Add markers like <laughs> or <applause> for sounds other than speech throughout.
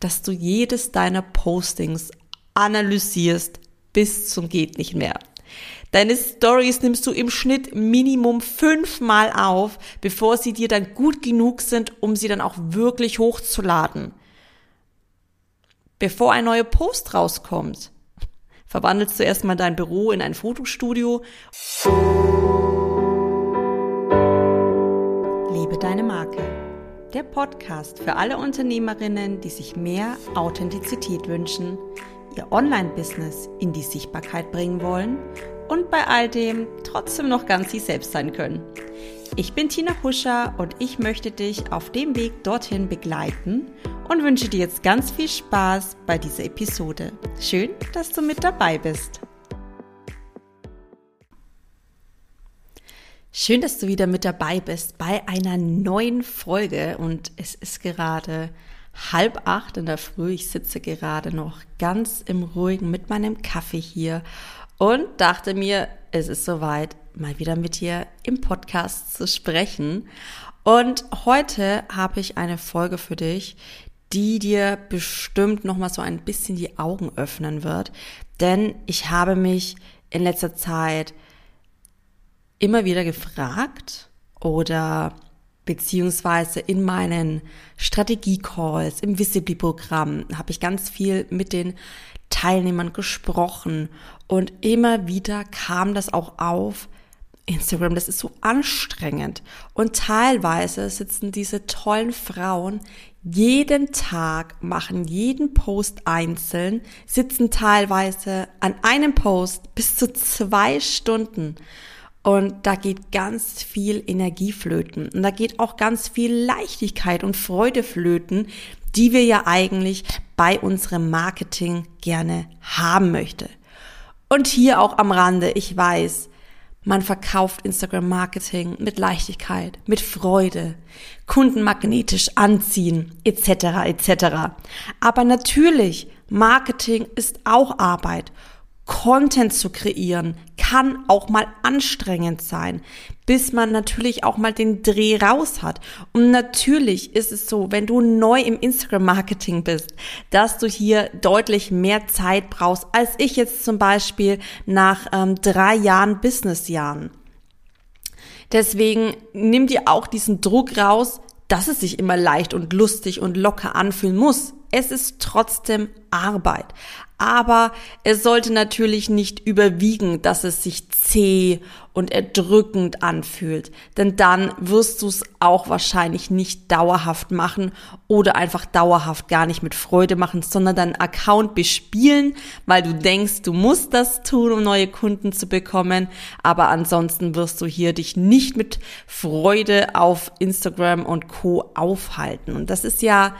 dass du jedes deiner Postings analysierst bis zum geht nicht mehr. Deine Stories nimmst du im Schnitt Minimum fünfmal auf, bevor sie dir dann gut genug sind, um sie dann auch wirklich hochzuladen. Bevor ein neuer Post rauskommt, verwandelst du erstmal dein Büro in ein Fotostudio. Der Podcast für alle Unternehmerinnen, die sich mehr Authentizität wünschen, ihr Online-Business in die Sichtbarkeit bringen wollen und bei all dem trotzdem noch ganz sie selbst sein können. Ich bin Tina Huscher und ich möchte dich auf dem Weg dorthin begleiten und wünsche dir jetzt ganz viel Spaß bei dieser Episode. Schön, dass du mit dabei bist. Schön, dass du wieder mit dabei bist bei einer neuen Folge und es ist gerade halb acht in der Früh. Ich sitze gerade noch ganz im Ruhigen mit meinem Kaffee hier und dachte mir, es ist soweit, mal wieder mit dir im Podcast zu sprechen. Und heute habe ich eine Folge für dich, die dir bestimmt noch mal so ein bisschen die Augen öffnen wird, denn ich habe mich in letzter Zeit immer wieder gefragt oder beziehungsweise in meinen Strategie-Calls, im Visibly-Programm habe ich ganz viel mit den Teilnehmern gesprochen und immer wieder kam das auch auf. Instagram, das ist so anstrengend. Und teilweise sitzen diese tollen Frauen jeden Tag, machen jeden Post einzeln, sitzen teilweise an einem Post bis zu zwei Stunden. Und da geht ganz viel Energie flöten. Und da geht auch ganz viel Leichtigkeit und Freude flöten, die wir ja eigentlich bei unserem Marketing gerne haben möchte. Und hier auch am Rande, ich weiß, man verkauft Instagram Marketing mit Leichtigkeit, mit Freude, Kunden magnetisch anziehen, etc. etc. Aber natürlich, Marketing ist auch Arbeit Content zu kreieren kann auch mal anstrengend sein, bis man natürlich auch mal den Dreh raus hat. Und natürlich ist es so, wenn du neu im Instagram-Marketing bist, dass du hier deutlich mehr Zeit brauchst, als ich jetzt zum Beispiel nach ähm, drei Jahren Businessjahren. Deswegen nimm dir auch diesen Druck raus, dass es sich immer leicht und lustig und locker anfühlen muss. Es ist trotzdem Arbeit. Aber es sollte natürlich nicht überwiegen, dass es sich zäh und erdrückend anfühlt, denn dann wirst du es auch wahrscheinlich nicht dauerhaft machen oder einfach dauerhaft gar nicht mit Freude machen, sondern deinen Account bespielen, weil du denkst, du musst das tun, um neue Kunden zu bekommen, aber ansonsten wirst du hier dich nicht mit Freude auf Instagram und Co. aufhalten. Und das ist ja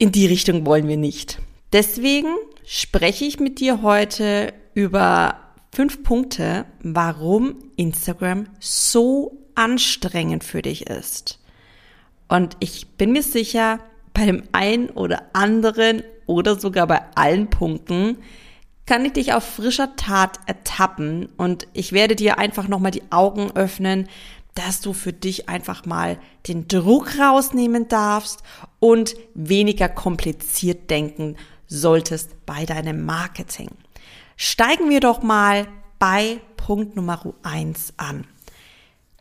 in die Richtung wollen wir nicht. Deswegen spreche ich mit dir heute über fünf Punkte, warum Instagram so anstrengend für dich ist. Und ich bin mir sicher, bei dem einen oder anderen oder sogar bei allen Punkten kann ich dich auf frischer Tat ertappen und ich werde dir einfach nochmal die Augen öffnen, dass du für dich einfach mal den Druck rausnehmen darfst und weniger kompliziert denken solltest bei deinem Marketing. Steigen wir doch mal bei Punkt Nummer eins an.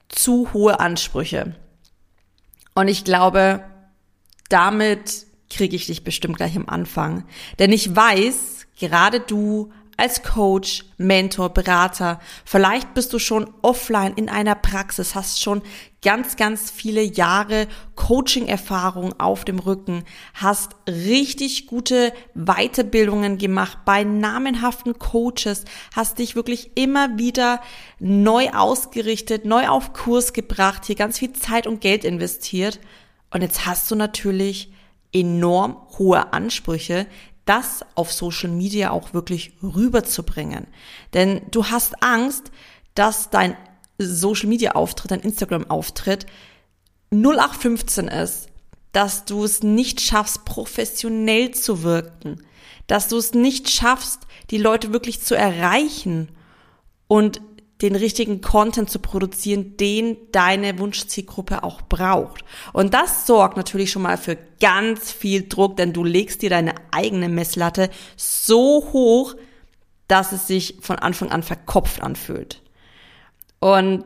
Zu hohe Ansprüche. Und ich glaube, damit kriege ich dich bestimmt gleich am Anfang. Denn ich weiß, gerade du als Coach, Mentor, Berater. Vielleicht bist du schon offline in einer Praxis, hast schon ganz, ganz viele Jahre Coaching-Erfahrung auf dem Rücken, hast richtig gute Weiterbildungen gemacht bei namenhaften Coaches, hast dich wirklich immer wieder neu ausgerichtet, neu auf Kurs gebracht, hier ganz viel Zeit und Geld investiert. Und jetzt hast du natürlich enorm hohe Ansprüche, das auf Social Media auch wirklich rüberzubringen. Denn du hast Angst, dass dein Social Media Auftritt, dein Instagram Auftritt 0815 ist, dass du es nicht schaffst, professionell zu wirken, dass du es nicht schaffst, die Leute wirklich zu erreichen und den richtigen Content zu produzieren, den deine Wunschzielgruppe auch braucht. Und das sorgt natürlich schon mal für ganz viel Druck, denn du legst dir deine eigene Messlatte so hoch, dass es sich von Anfang an verkopft anfühlt. Und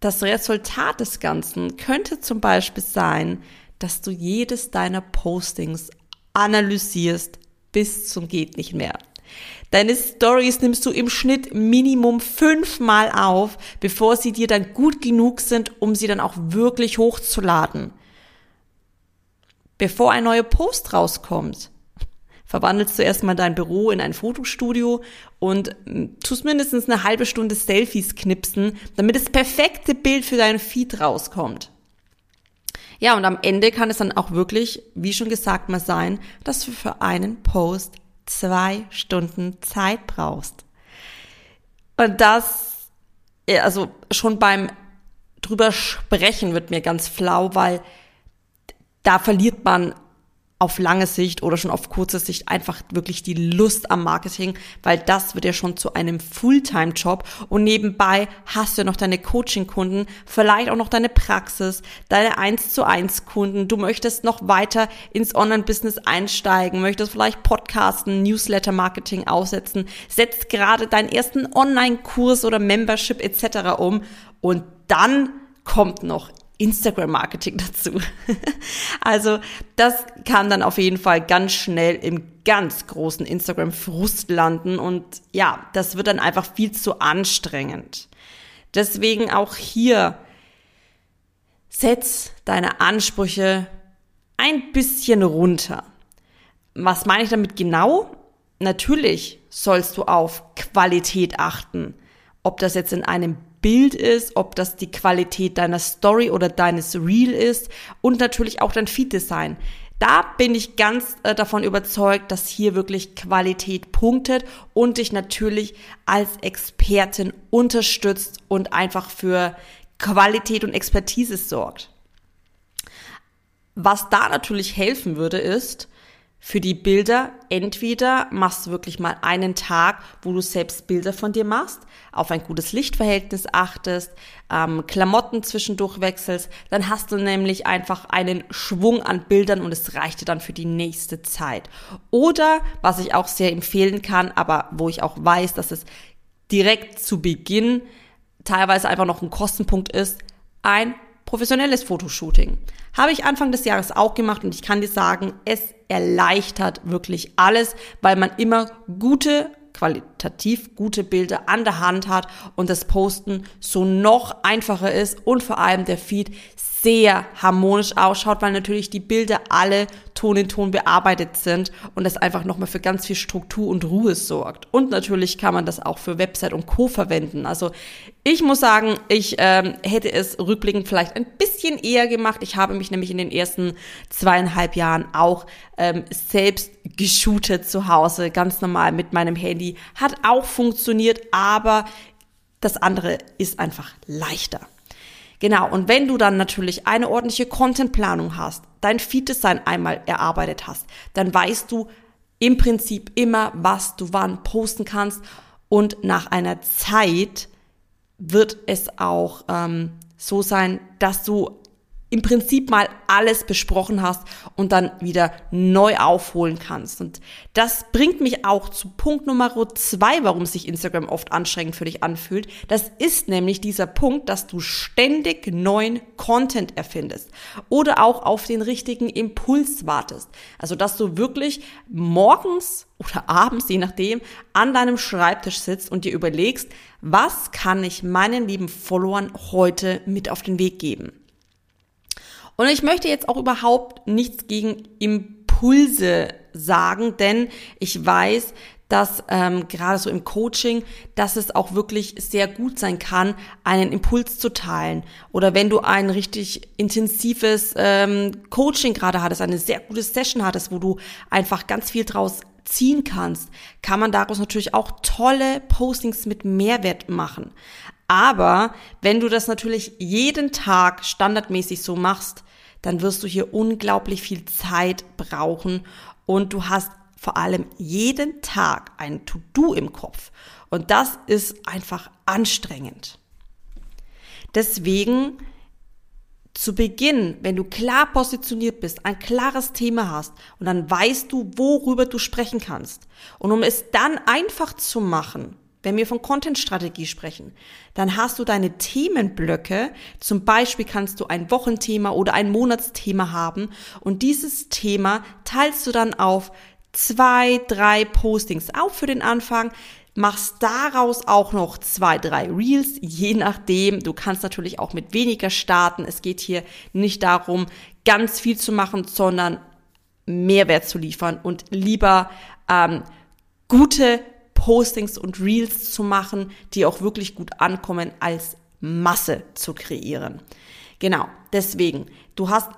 das Resultat des Ganzen könnte zum Beispiel sein, dass du jedes deiner Postings analysierst bis zum geht nicht mehr. Deine Stories nimmst du im Schnitt Minimum fünfmal auf, bevor sie dir dann gut genug sind, um sie dann auch wirklich hochzuladen. Bevor ein neuer Post rauskommt, verwandelst du erstmal dein Büro in ein Fotostudio und hm, tust mindestens eine halbe Stunde Selfies knipsen, damit das perfekte Bild für deinen Feed rauskommt. Ja, und am Ende kann es dann auch wirklich, wie schon gesagt, mal sein, dass du für einen Post zwei Stunden Zeit brauchst. Und das, also schon beim drüber sprechen wird mir ganz flau, weil da verliert man auf lange Sicht oder schon auf kurze Sicht einfach wirklich die Lust am Marketing, weil das wird ja schon zu einem Fulltime-Job und nebenbei hast du ja noch deine Coaching-Kunden, vielleicht auch noch deine Praxis, deine 1 zu 1 Kunden, du möchtest noch weiter ins Online-Business einsteigen, möchtest vielleicht Podcasten, Newsletter-Marketing aufsetzen, setzt gerade deinen ersten Online-Kurs oder Membership etc. um und dann kommt noch Instagram-Marketing dazu. <laughs> also das kann dann auf jeden Fall ganz schnell im ganz großen Instagram-Frust landen und ja, das wird dann einfach viel zu anstrengend. Deswegen auch hier setz deine Ansprüche ein bisschen runter. Was meine ich damit genau? Natürlich sollst du auf Qualität achten. Ob das jetzt in einem Bild ist, ob das die Qualität deiner Story oder deines Reel ist und natürlich auch dein Feed-Design. Da bin ich ganz äh, davon überzeugt, dass hier wirklich Qualität punktet und dich natürlich als Expertin unterstützt und einfach für Qualität und Expertise sorgt. Was da natürlich helfen würde, ist, für die Bilder entweder machst du wirklich mal einen Tag, wo du selbst Bilder von dir machst, auf ein gutes Lichtverhältnis achtest, ähm, Klamotten zwischendurch wechselst, dann hast du nämlich einfach einen Schwung an Bildern und es reicht dir dann für die nächste Zeit. Oder, was ich auch sehr empfehlen kann, aber wo ich auch weiß, dass es direkt zu Beginn teilweise einfach noch ein Kostenpunkt ist, ein professionelles Fotoshooting. Habe ich Anfang des Jahres auch gemacht und ich kann dir sagen, es erleichtert wirklich alles, weil man immer gute qualitativ gute Bilder an der Hand hat und das Posten so noch einfacher ist und vor allem der Feed sehr harmonisch ausschaut, weil natürlich die Bilder alle Ton in Ton bearbeitet sind und das einfach nochmal für ganz viel Struktur und Ruhe sorgt. Und natürlich kann man das auch für Website und Co. verwenden. Also ich muss sagen, ich ähm, hätte es rückblickend vielleicht ein bisschen eher gemacht. Ich habe mich nämlich in den ersten zweieinhalb Jahren auch ähm, selbst geshootet zu Hause, ganz normal mit meinem Handy. Hat auch funktioniert, aber das andere ist einfach leichter. Genau, und wenn du dann natürlich eine ordentliche Contentplanung hast, dein Feed-Design einmal erarbeitet hast, dann weißt du im Prinzip immer, was du wann posten kannst und nach einer Zeit wird es auch ähm, so sein, dass du im Prinzip mal alles besprochen hast und dann wieder neu aufholen kannst. Und das bringt mich auch zu Punkt Nummer zwei, warum sich Instagram oft anstrengend für dich anfühlt. Das ist nämlich dieser Punkt, dass du ständig neuen Content erfindest oder auch auf den richtigen Impuls wartest. Also, dass du wirklich morgens oder abends, je nachdem, an deinem Schreibtisch sitzt und dir überlegst, was kann ich meinen lieben Followern heute mit auf den Weg geben? Und ich möchte jetzt auch überhaupt nichts gegen Impulse sagen, denn ich weiß, dass ähm, gerade so im Coaching, dass es auch wirklich sehr gut sein kann, einen Impuls zu teilen. Oder wenn du ein richtig intensives ähm, Coaching gerade hattest, eine sehr gute Session hattest, wo du einfach ganz viel draus ziehen kannst, kann man daraus natürlich auch tolle Postings mit Mehrwert machen. Aber wenn du das natürlich jeden Tag standardmäßig so machst, dann wirst du hier unglaublich viel Zeit brauchen und du hast vor allem jeden Tag ein To-Do im Kopf. Und das ist einfach anstrengend. Deswegen zu Beginn, wenn du klar positioniert bist, ein klares Thema hast und dann weißt du, worüber du sprechen kannst. Und um es dann einfach zu machen, wenn wir von Content-Strategie sprechen, dann hast du deine Themenblöcke. Zum Beispiel kannst du ein Wochenthema oder ein Monatsthema haben und dieses Thema teilst du dann auf zwei, drei Postings auf für den Anfang, machst daraus auch noch zwei, drei Reels, je nachdem. Du kannst natürlich auch mit weniger starten. Es geht hier nicht darum, ganz viel zu machen, sondern Mehrwert zu liefern und lieber ähm, gute Postings und Reels zu machen, die auch wirklich gut ankommen, als Masse zu kreieren. Genau, deswegen, du hast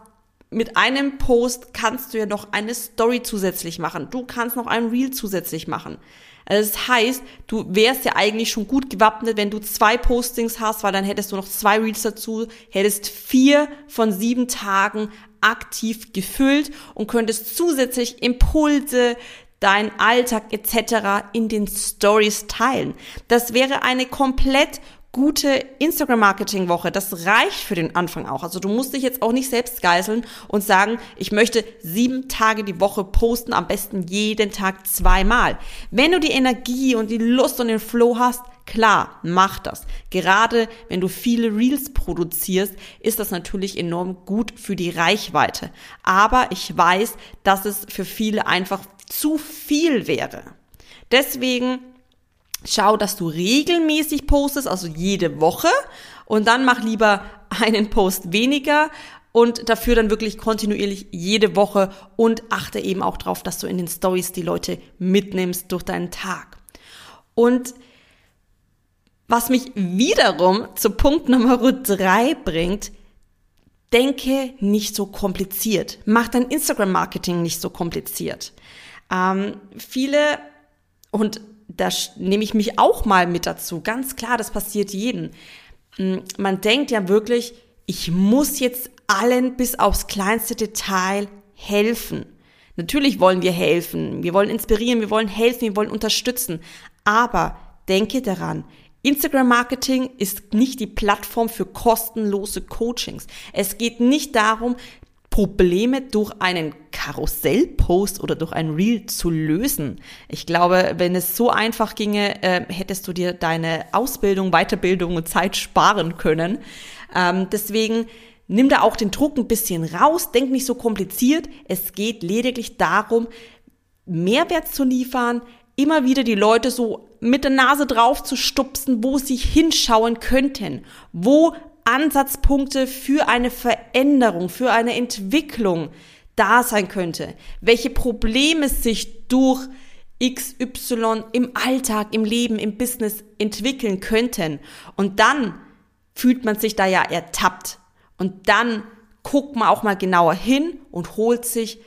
mit einem Post kannst du ja noch eine Story zusätzlich machen. Du kannst noch ein Reel zusätzlich machen. Also das heißt, du wärst ja eigentlich schon gut gewappnet, wenn du zwei Postings hast, weil dann hättest du noch zwei Reels dazu, hättest vier von sieben Tagen aktiv gefüllt und könntest zusätzlich Impulse, dein Alltag etc. in den Stories teilen. Das wäre eine komplett gute Instagram-Marketing-Woche. Das reicht für den Anfang auch. Also du musst dich jetzt auch nicht selbst geißeln und sagen, ich möchte sieben Tage die Woche posten, am besten jeden Tag zweimal. Wenn du die Energie und die Lust und den Flow hast, Klar, mach das. Gerade wenn du viele Reels produzierst, ist das natürlich enorm gut für die Reichweite. Aber ich weiß, dass es für viele einfach zu viel wäre. Deswegen schau, dass du regelmäßig postest, also jede Woche. Und dann mach lieber einen Post weniger und dafür dann wirklich kontinuierlich jede Woche und achte eben auch darauf, dass du in den Stories die Leute mitnimmst durch deinen Tag. Und was mich wiederum zu Punkt Nummer drei bringt, denke nicht so kompliziert. Mach dein Instagram-Marketing nicht so kompliziert. Ähm, viele, und da nehme ich mich auch mal mit dazu. Ganz klar, das passiert jedem. Hm, man denkt ja wirklich, ich muss jetzt allen bis aufs kleinste Detail helfen. Natürlich wollen wir helfen, wir wollen inspirieren, wir wollen helfen, wir wollen unterstützen. Aber denke daran, Instagram Marketing ist nicht die Plattform für kostenlose Coachings. Es geht nicht darum, Probleme durch einen Karussellpost oder durch ein Reel zu lösen. Ich glaube, wenn es so einfach ginge, äh, hättest du dir deine Ausbildung, Weiterbildung und Zeit sparen können. Ähm, deswegen nimm da auch den Druck ein bisschen raus, denk nicht so kompliziert. Es geht lediglich darum, Mehrwert zu liefern, immer wieder die Leute so mit der Nase drauf zu stupsen, wo sie hinschauen könnten, wo Ansatzpunkte für eine Veränderung, für eine Entwicklung da sein könnte, welche Probleme sich durch XY im Alltag, im Leben, im Business entwickeln könnten. Und dann fühlt man sich da ja ertappt. Und dann guckt man auch mal genauer hin und holt sich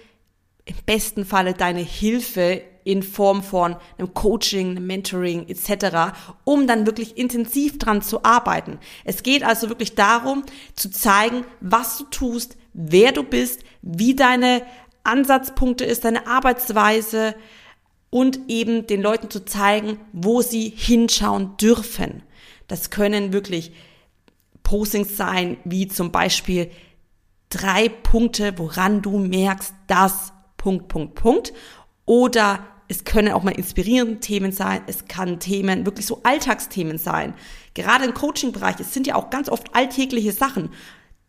im besten Falle deine Hilfe in Form von einem Coaching, einem Mentoring etc., um dann wirklich intensiv dran zu arbeiten. Es geht also wirklich darum, zu zeigen, was du tust, wer du bist, wie deine Ansatzpunkte ist, deine Arbeitsweise und eben den Leuten zu zeigen, wo sie hinschauen dürfen. Das können wirklich Postings sein, wie zum Beispiel drei Punkte, woran du merkst, dass Punkt, Punkt, Punkt. Oder es können auch mal inspirierende Themen sein, es kann Themen, wirklich so Alltagsthemen sein. Gerade im Coaching-Bereich, es sind ja auch ganz oft alltägliche Sachen.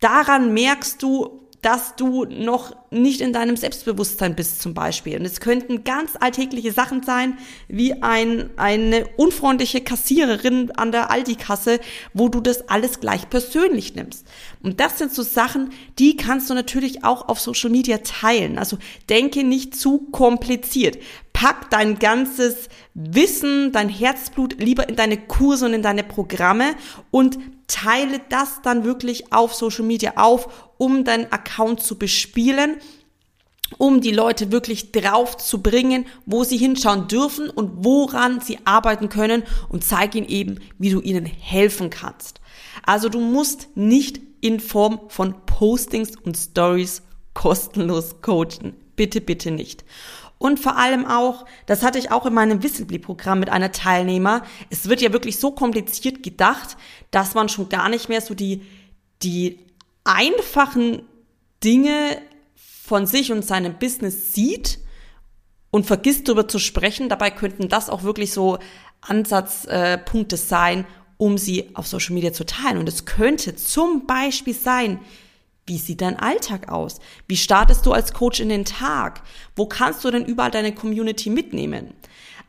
Daran merkst du, dass du noch nicht in deinem Selbstbewusstsein bist zum Beispiel. Und es könnten ganz alltägliche Sachen sein, wie ein, eine unfreundliche Kassiererin an der Aldi-Kasse, wo du das alles gleich persönlich nimmst. Und das sind so Sachen, die kannst du natürlich auch auf Social Media teilen. Also denke nicht zu kompliziert. Pack dein ganzes Wissen, dein Herzblut lieber in deine Kurse und in deine Programme und teile das dann wirklich auf Social Media auf, um deinen Account zu bespielen, um die Leute wirklich drauf zu bringen, wo sie hinschauen dürfen und woran sie arbeiten können und zeig ihnen eben, wie du ihnen helfen kannst. Also du musst nicht in Form von Postings und Stories kostenlos coachen. Bitte, bitte nicht. Und vor allem auch, das hatte ich auch in meinem Whistlebly-Programm mit einer Teilnehmer, es wird ja wirklich so kompliziert gedacht, dass man schon gar nicht mehr so die, die einfachen Dinge von sich und seinem Business sieht und vergisst darüber zu sprechen. Dabei könnten das auch wirklich so Ansatzpunkte sein, um sie auf Social Media zu teilen. Und es könnte zum Beispiel sein, wie sieht dein Alltag aus? Wie startest du als Coach in den Tag? Wo kannst du denn überall deine Community mitnehmen?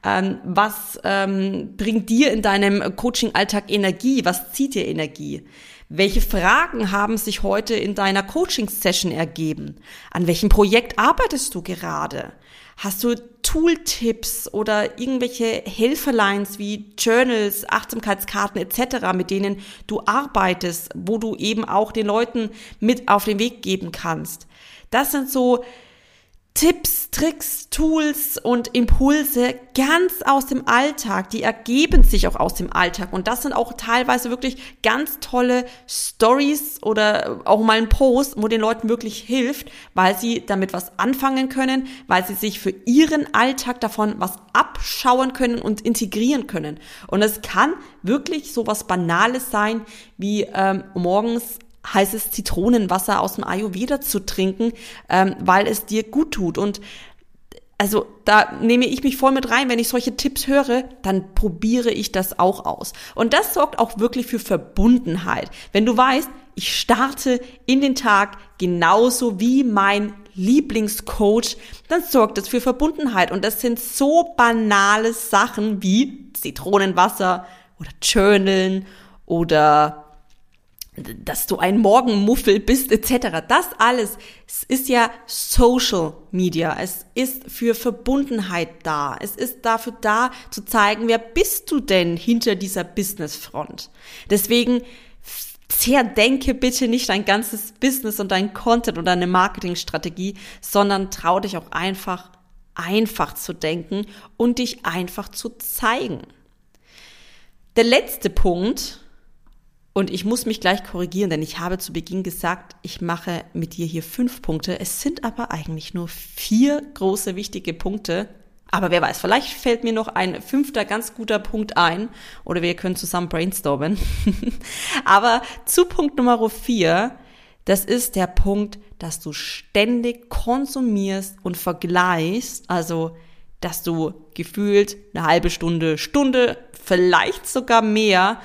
Ähm, was ähm, bringt dir in deinem Coaching-Alltag Energie? Was zieht dir Energie? Welche Fragen haben sich heute in deiner Coaching-Session ergeben? An welchem Projekt arbeitest du gerade? Hast du Tooltips oder irgendwelche Helferlines wie Journals, Achtsamkeitskarten etc., mit denen du arbeitest, wo du eben auch den Leuten mit auf den Weg geben kannst? Das sind so Tipps, Tricks, Tools und Impulse ganz aus dem Alltag. Die ergeben sich auch aus dem Alltag. Und das sind auch teilweise wirklich ganz tolle Stories oder auch mal ein Post, wo den Leuten wirklich hilft, weil sie damit was anfangen können, weil sie sich für ihren Alltag davon was abschauen können und integrieren können. Und es kann wirklich so was Banales sein, wie ähm, morgens heißes Zitronenwasser aus dem Ayurveda zu trinken, ähm, weil es dir gut tut. Und also da nehme ich mich voll mit rein, wenn ich solche Tipps höre, dann probiere ich das auch aus. Und das sorgt auch wirklich für Verbundenheit. Wenn du weißt, ich starte in den Tag genauso wie mein Lieblingscoach, dann sorgt das für Verbundenheit. Und das sind so banale Sachen wie Zitronenwasser oder Journalen oder dass du ein Morgenmuffel bist etc. Das alles ist ja Social Media. Es ist für Verbundenheit da. Es ist dafür da zu zeigen, wer bist du denn hinter dieser Businessfront. Deswegen zerdenke bitte nicht dein ganzes Business und dein Content und deine Marketingstrategie, sondern trau dich auch einfach einfach zu denken und dich einfach zu zeigen. Der letzte Punkt, und ich muss mich gleich korrigieren, denn ich habe zu Beginn gesagt, ich mache mit dir hier fünf Punkte. Es sind aber eigentlich nur vier große wichtige Punkte. Aber wer weiß, vielleicht fällt mir noch ein fünfter ganz guter Punkt ein oder wir können zusammen brainstormen. <laughs> aber zu Punkt Nummer vier, das ist der Punkt, dass du ständig konsumierst und vergleichst, also dass du gefühlt eine halbe Stunde, Stunde, vielleicht sogar mehr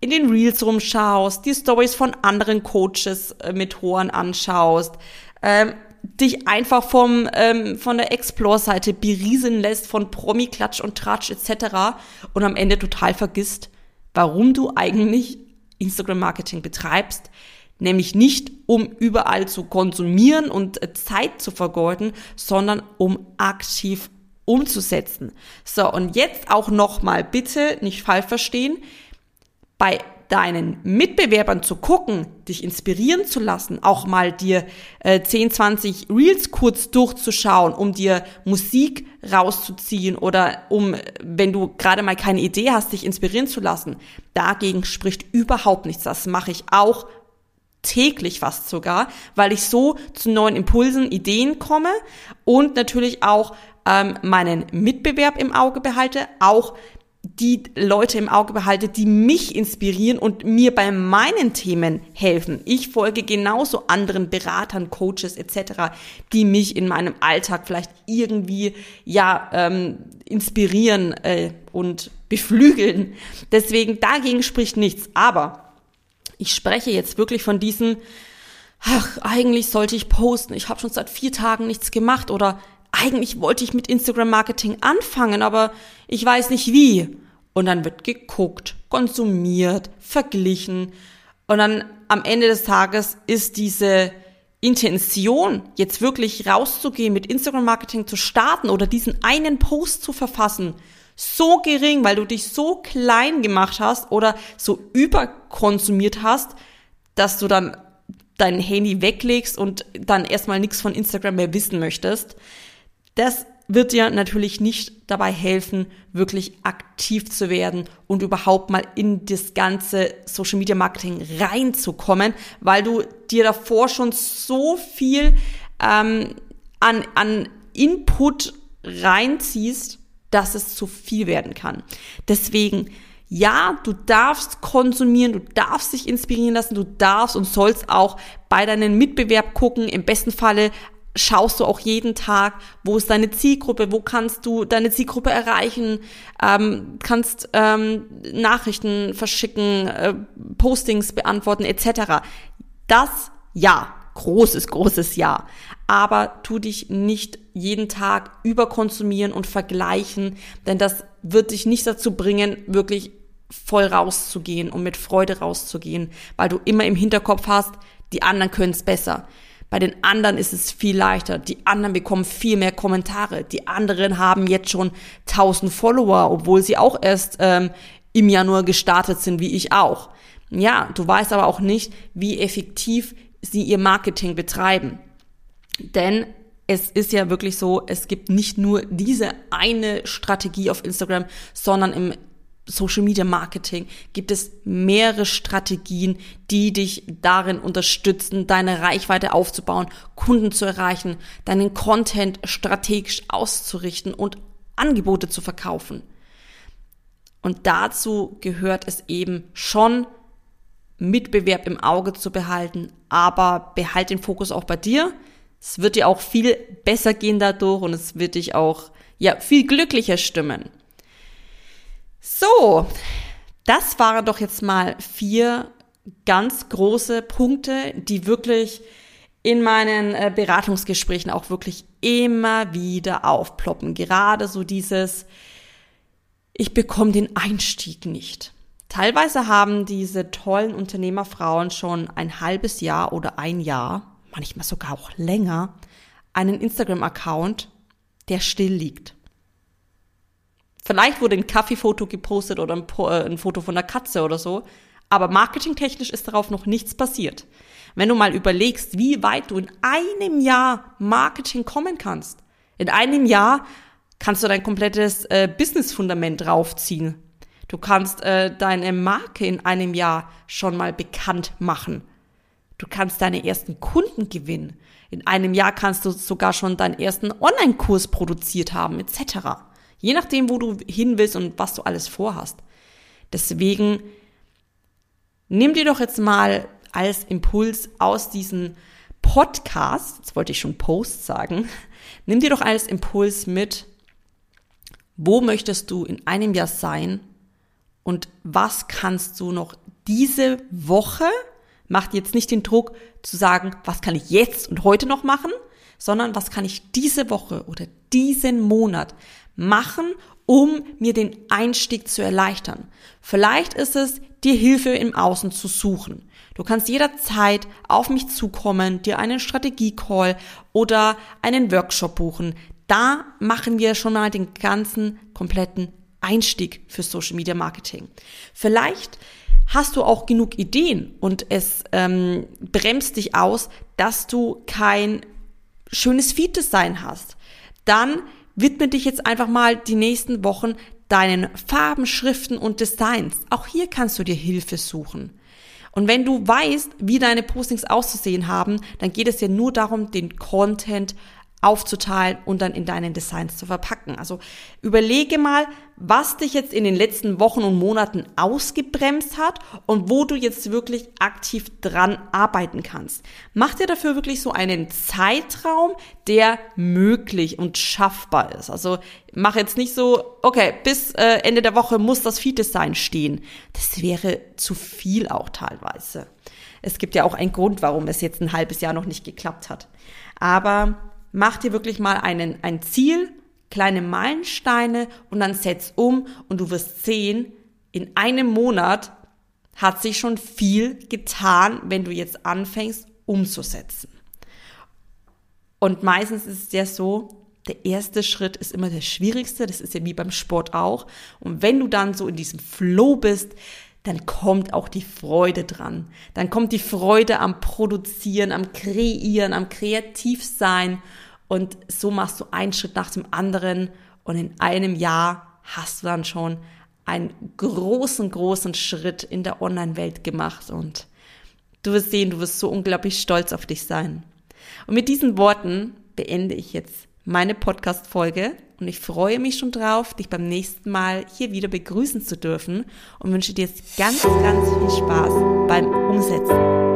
in den Reels rumschaust, die Stories von anderen Coaches, äh, Mentoren anschaust, ähm, dich einfach vom ähm, von der Explore-Seite berieseln lässt von Promi-Klatsch und Tratsch etc. und am Ende total vergisst, warum du eigentlich Instagram-Marketing betreibst, nämlich nicht um überall zu konsumieren und äh, Zeit zu vergeuden, sondern um aktiv umzusetzen. So, und jetzt auch nochmal bitte nicht falsch verstehen bei deinen Mitbewerbern zu gucken, dich inspirieren zu lassen, auch mal dir äh, 10, 20 Reels kurz durchzuschauen, um dir Musik rauszuziehen oder um, wenn du gerade mal keine Idee hast, dich inspirieren zu lassen. Dagegen spricht überhaupt nichts. Das mache ich auch täglich fast sogar, weil ich so zu neuen Impulsen, Ideen komme und natürlich auch ähm, meinen Mitbewerb im Auge behalte, auch die Leute im Auge behalte, die mich inspirieren und mir bei meinen Themen helfen. Ich folge genauso anderen Beratern, Coaches etc., die mich in meinem Alltag vielleicht irgendwie ja ähm, inspirieren äh, und beflügeln. Deswegen dagegen spricht nichts. Aber ich spreche jetzt wirklich von diesen, ach, eigentlich sollte ich posten. Ich habe schon seit vier Tagen nichts gemacht oder eigentlich wollte ich mit Instagram Marketing anfangen, aber ich weiß nicht wie. Und dann wird geguckt, konsumiert, verglichen. Und dann am Ende des Tages ist diese Intention, jetzt wirklich rauszugehen, mit Instagram Marketing zu starten oder diesen einen Post zu verfassen, so gering, weil du dich so klein gemacht hast oder so überkonsumiert hast, dass du dann dein Handy weglegst und dann erstmal nichts von Instagram mehr wissen möchtest. Das wird dir natürlich nicht dabei helfen, wirklich aktiv zu werden und überhaupt mal in das ganze Social Media Marketing reinzukommen, weil du dir davor schon so viel ähm, an, an Input reinziehst, dass es zu viel werden kann. Deswegen, ja, du darfst konsumieren, du darfst dich inspirieren lassen, du darfst und sollst auch bei deinen Mitbewerb gucken. Im besten Falle schaust du auch jeden Tag, wo ist deine Zielgruppe, wo kannst du deine Zielgruppe erreichen, ähm, kannst ähm, Nachrichten verschicken, äh, Postings beantworten etc. Das ja, großes, großes Ja. Aber tu dich nicht jeden Tag überkonsumieren und vergleichen, denn das wird dich nicht dazu bringen, wirklich voll rauszugehen und mit Freude rauszugehen, weil du immer im Hinterkopf hast, die anderen können es besser. Bei den anderen ist es viel leichter. Die anderen bekommen viel mehr Kommentare. Die anderen haben jetzt schon 1000 Follower, obwohl sie auch erst ähm, im Januar gestartet sind, wie ich auch. Ja, du weißt aber auch nicht, wie effektiv sie ihr Marketing betreiben. Denn es ist ja wirklich so, es gibt nicht nur diese eine Strategie auf Instagram, sondern im Social Media Marketing gibt es mehrere Strategien, die dich darin unterstützen, deine Reichweite aufzubauen, Kunden zu erreichen, deinen Content strategisch auszurichten und Angebote zu verkaufen. Und dazu gehört es eben schon, Mitbewerb im Auge zu behalten, aber behalt den Fokus auch bei dir. Es wird dir auch viel besser gehen dadurch und es wird dich auch ja viel glücklicher stimmen. So, das waren doch jetzt mal vier ganz große Punkte, die wirklich in meinen äh, Beratungsgesprächen auch wirklich immer wieder aufploppen. Gerade so dieses, ich bekomme den Einstieg nicht. Teilweise haben diese tollen Unternehmerfrauen schon ein halbes Jahr oder ein Jahr, manchmal sogar auch länger, einen Instagram-Account, der still liegt. Vielleicht wurde ein Kaffeefoto gepostet oder ein, äh, ein Foto von der Katze oder so, aber marketingtechnisch ist darauf noch nichts passiert. Wenn du mal überlegst, wie weit du in einem Jahr Marketing kommen kannst. In einem Jahr kannst du dein komplettes äh, Business-Fundament draufziehen. Du kannst äh, deine Marke in einem Jahr schon mal bekannt machen. Du kannst deine ersten Kunden gewinnen. In einem Jahr kannst du sogar schon deinen ersten Online-Kurs produziert haben, etc. Je nachdem, wo du hin willst und was du alles vorhast. Deswegen nimm dir doch jetzt mal als Impuls aus diesem Podcast, jetzt wollte ich schon Post sagen, <laughs> nimm dir doch als Impuls mit, wo möchtest du in einem Jahr sein und was kannst du noch diese Woche, macht jetzt nicht den Druck zu sagen, was kann ich jetzt und heute noch machen, sondern was kann ich diese Woche oder diesen Monat machen, um mir den Einstieg zu erleichtern. Vielleicht ist es, dir Hilfe im Außen zu suchen. Du kannst jederzeit auf mich zukommen, dir einen Strategie-Call oder einen Workshop buchen. Da machen wir schon mal den ganzen kompletten Einstieg für Social Media Marketing. Vielleicht hast du auch genug Ideen und es ähm, bremst dich aus, dass du kein schönes Feed-Design hast. Dann widme dich jetzt einfach mal die nächsten Wochen deinen Farben, Schriften und Designs. Auch hier kannst du dir Hilfe suchen. Und wenn du weißt, wie deine Postings auszusehen haben, dann geht es ja nur darum, den Content aufzuteilen und dann in deinen Designs zu verpacken. Also überlege mal, was dich jetzt in den letzten Wochen und Monaten ausgebremst hat und wo du jetzt wirklich aktiv dran arbeiten kannst. Mach dir dafür wirklich so einen Zeitraum, der möglich und schaffbar ist. Also mach jetzt nicht so, okay, bis äh, Ende der Woche muss das Feed-Design stehen. Das wäre zu viel auch teilweise. Es gibt ja auch einen Grund, warum es jetzt ein halbes Jahr noch nicht geklappt hat. Aber mach dir wirklich mal einen, ein Ziel, kleine Meilensteine und dann setz um und du wirst sehen, in einem Monat hat sich schon viel getan, wenn du jetzt anfängst umzusetzen. Und meistens ist es ja so, der erste Schritt ist immer der schwierigste, das ist ja wie beim Sport auch. Und wenn du dann so in diesem Flow bist, dann kommt auch die Freude dran. Dann kommt die Freude am Produzieren, am Kreieren, am Kreativsein. Und so machst du einen Schritt nach dem anderen. Und in einem Jahr hast du dann schon einen großen, großen Schritt in der Online-Welt gemacht. Und du wirst sehen, du wirst so unglaublich stolz auf dich sein. Und mit diesen Worten beende ich jetzt meine Podcast-Folge und ich freue mich schon drauf, dich beim nächsten Mal hier wieder begrüßen zu dürfen und wünsche dir jetzt ganz, ganz viel Spaß beim Umsetzen.